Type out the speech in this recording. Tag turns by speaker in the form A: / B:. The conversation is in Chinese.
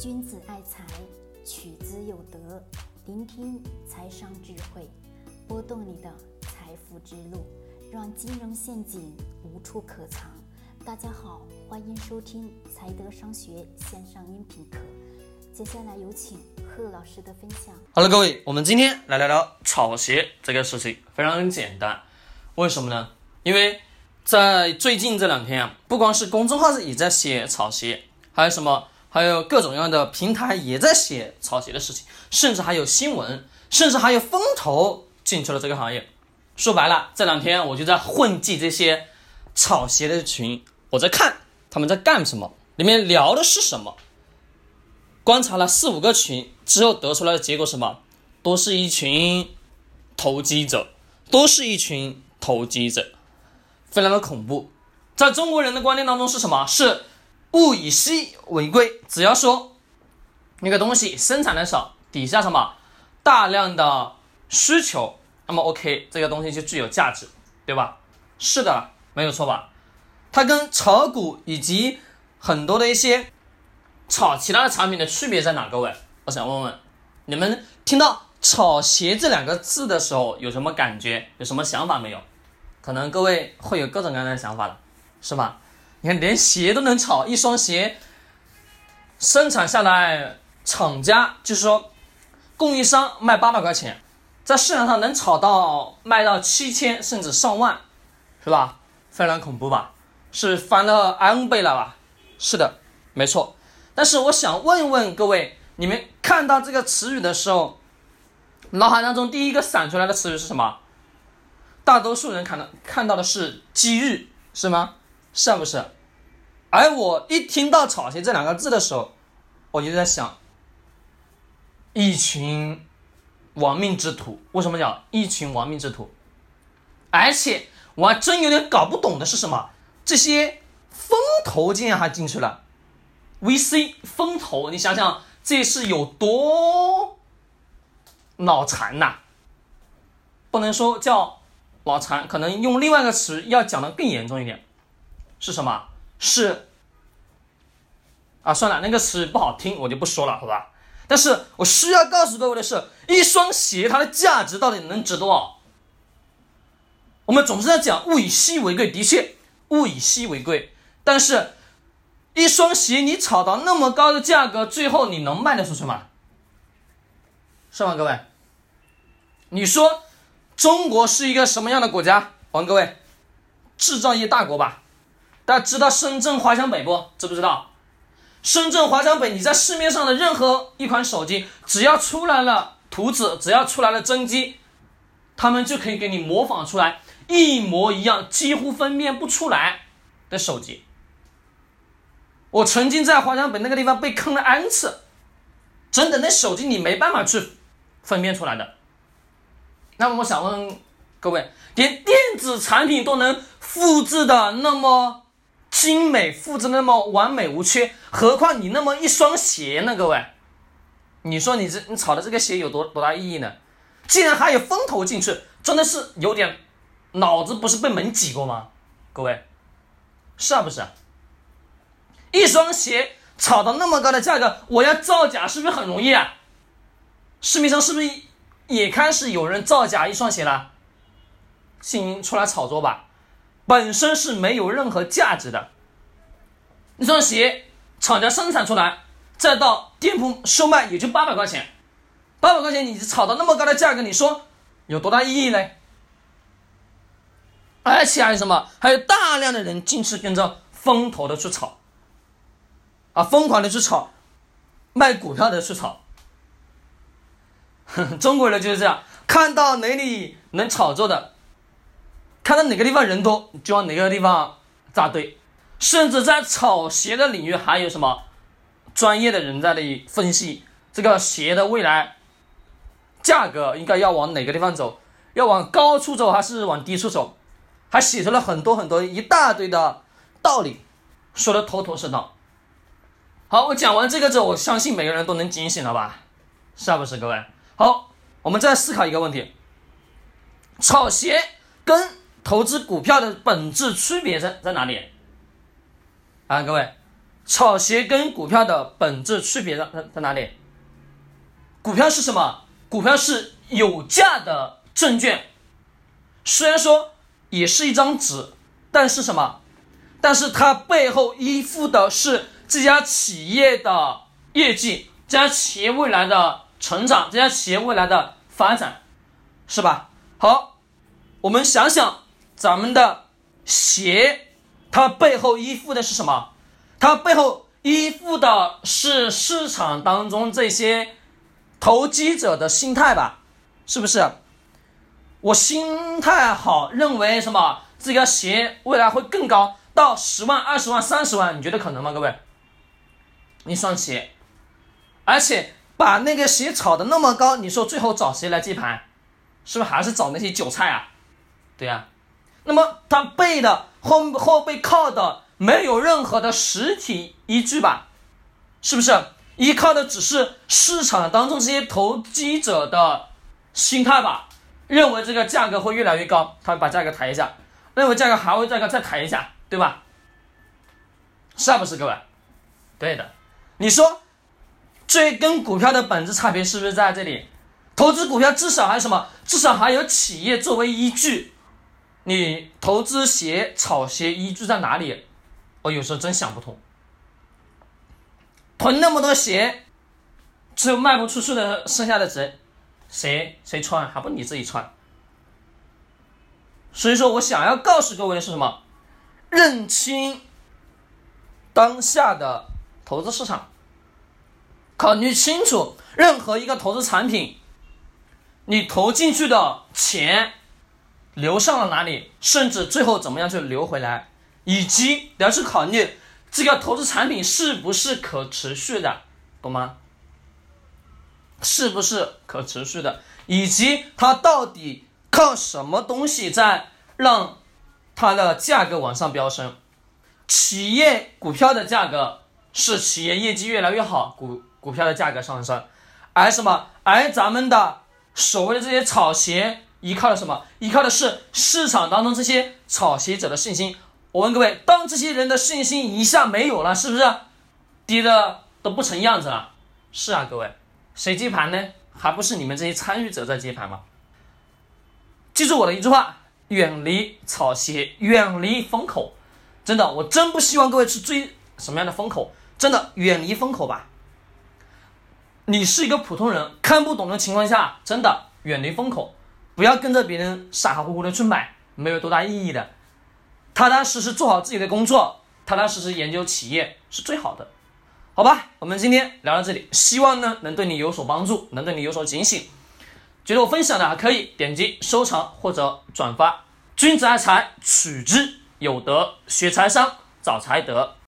A: 君子爱财，取之有德。聆听财商智慧，拨动你的财富之路，让金融陷阱无处可藏。大家好，欢迎收听财德商学线上音频课。接下来有请贺老师的分享。
B: 好了，各位，我们今天来聊聊炒鞋这个事情，非常简单。为什么呢？因为在最近这两天啊，不光是公众号也在写炒鞋，还有什么？还有各种各样的平台也在写炒鞋的事情，甚至还有新闻，甚至还有风投进去了这个行业。说白了，这两天我就在混迹这些炒鞋的群，我在看他们在干什么，里面聊的是什么。观察了四五个群之后，得出来的结果什么？都是一群投机者，都是一群投机者，非常的恐怖。在中国人的观念当中是什么？是。物以稀为贵，只要说那个东西生产的少，底下什么大量的需求，那么 OK，这个东西就具有价值，对吧？是的，没有错吧？它跟炒股以及很多的一些炒其他的产品的区别在哪？各位，我想问问你们，听到炒鞋这两个字的时候有什么感觉？有什么想法没有？可能各位会有各种各样的想法了，是吧？你看，连鞋都能炒，一双鞋生产下来，厂家就是说，供应商卖八百块钱，在市场上能炒到卖到七千甚至上万，是吧？非常恐怖吧？是翻了 N 倍了吧？是的，没错。但是我想问问各位，你们看到这个词语的时候，脑海当中第一个闪出来的词语是什么？大多数人看到看到的是机遇，是吗？是不是？而我一听到“炒鞋”这两个字的时候，我就在想，一群亡命之徒。为什么讲一群亡命之徒？而且我还真有点搞不懂的是什么？这些风投竟然还进去了，VC 风投，你想想这是有多脑残呐？不能说叫脑残，可能用另外一个词要讲的更严重一点，是什么？是，啊，算了，那个词不好听，我就不说了，好吧？但是我需要告诉各位的是，一双鞋它的价值到底能值多少？我们总是在讲物以稀为贵，的确，物以稀为贵。但是，一双鞋你炒到那么高的价格，最后你能卖得出去吗？是吗，各位？你说中国是一个什么样的国家？我问各位，制造业大国吧？大家知道深圳华强北不？知不知道？深圳华强北，你在市面上的任何一款手机，只要出来了图纸，只要出来了真机，他们就可以给你模仿出来一模一样、几乎分辨不出来的手机。我曾经在华强北那个地方被坑了 N 次，真的，那手机你没办法去分辨出来的。那么我想问各位，连电子产品都能复制的那么？精美复制那么完美无缺，何况你那么一双鞋呢？各位，你说你这你炒的这个鞋有多多大意义呢？竟然还有风投进去，真的是有点脑子不是被门挤过吗？各位，是啊不是？一双鞋炒到那么高的价格，我要造假是不是很容易啊？市面上是不是也开始有人造假一双鞋了？请出来炒作吧。本身是没有任何价值的，一双鞋厂家生产出来，再到店铺售卖也就八百块钱，八百块钱你炒到那么高的价格，你说有多大意义呢？而且还有什么？还有大量的人进去跟着风投的去炒，啊，疯狂的去炒，卖股票的去炒，中国人就是这样，看到哪里能炒作的。看到哪个地方人多，就往哪个地方扎堆，甚至在炒鞋的领域，还有什么专业的人在那里分析这个鞋的未来价格应该要往哪个地方走，要往高处走还是往低处走，还写出了很多很多一大堆的道理，说的头头是道。好，我讲完这个之后，我相信每个人都能警醒了吧？是不是各位？好，我们再思考一个问题：炒鞋跟投资股票的本质区别在在哪里？啊，各位，炒鞋跟股票的本质区别在在在哪里？股票是什么？股票是有价的证券，虽然说也是一张纸，但是什么？但是它背后依附的是这家企业的业绩，这家企业未来的成长，这家企业未来的发展，是吧？好，我们想想咱们的鞋，它背后依附的是什么？它背后依附的是市场当中这些投机者的心态吧？是不是？我心态好，认为什么？这个鞋未来会更高，到十万、二十万、三十万，你觉得可能吗？各位，一双鞋，而且把那个鞋炒的那么高，你说最后找谁来接盘？是不是还是找那些韭菜啊？对呀，那么它背的后后背靠的没有任何的实体依据吧？是不是依靠的只是市场当中这些投机者的心态吧？认为这个价格会越来越高，他把价格抬一下；认为价格还会价格再抬一下，对吧？是不是各位？对的，你说这跟股票的本质差别是不是在这里？投资股票至少还有什么？至少还有企业作为依据。你投资鞋、炒鞋依据在哪里？我有时候真想不通。囤那么多鞋，只有卖不出去的，剩下的谁？谁谁穿？还不你自己穿？所以说我想要告诉各位的是什么？认清当下的投资市场，考虑清楚任何一个投资产品。你投进去的钱流上了哪里，甚至最后怎么样去流回来，以及你要去考虑这个投资产品是不是可持续的，懂吗？是不是可持续的，以及它到底靠什么东西在让它的价格往上飙升？企业股票的价格是企业业绩越来越好，股股票的价格上升，而什么？而咱们的。所谓的这些炒鞋依靠的什么？依靠的是市场当中这些炒鞋者的信心。我问各位，当这些人的信心一下没有了，是不是跌的都不成样子了？是啊，各位，谁接盘呢？还不是你们这些参与者在接盘吗？记住我的一句话：远离炒鞋，远离风口。真的，我真不希望各位去追什么样的风口。真的，远离风口吧。你是一个普通人，看不懂的情况下，真的远离风口，不要跟着别人傻乎乎的去买，没有多大意义的。踏踏实实做好自己的工作，踏踏实实研究企业是最好的，好吧？我们今天聊到这里，希望呢能对你有所帮助，能对你有所警醒。觉得我分享的还可以点击收藏或者转发。君子爱财，取之有德；学财商，找财德。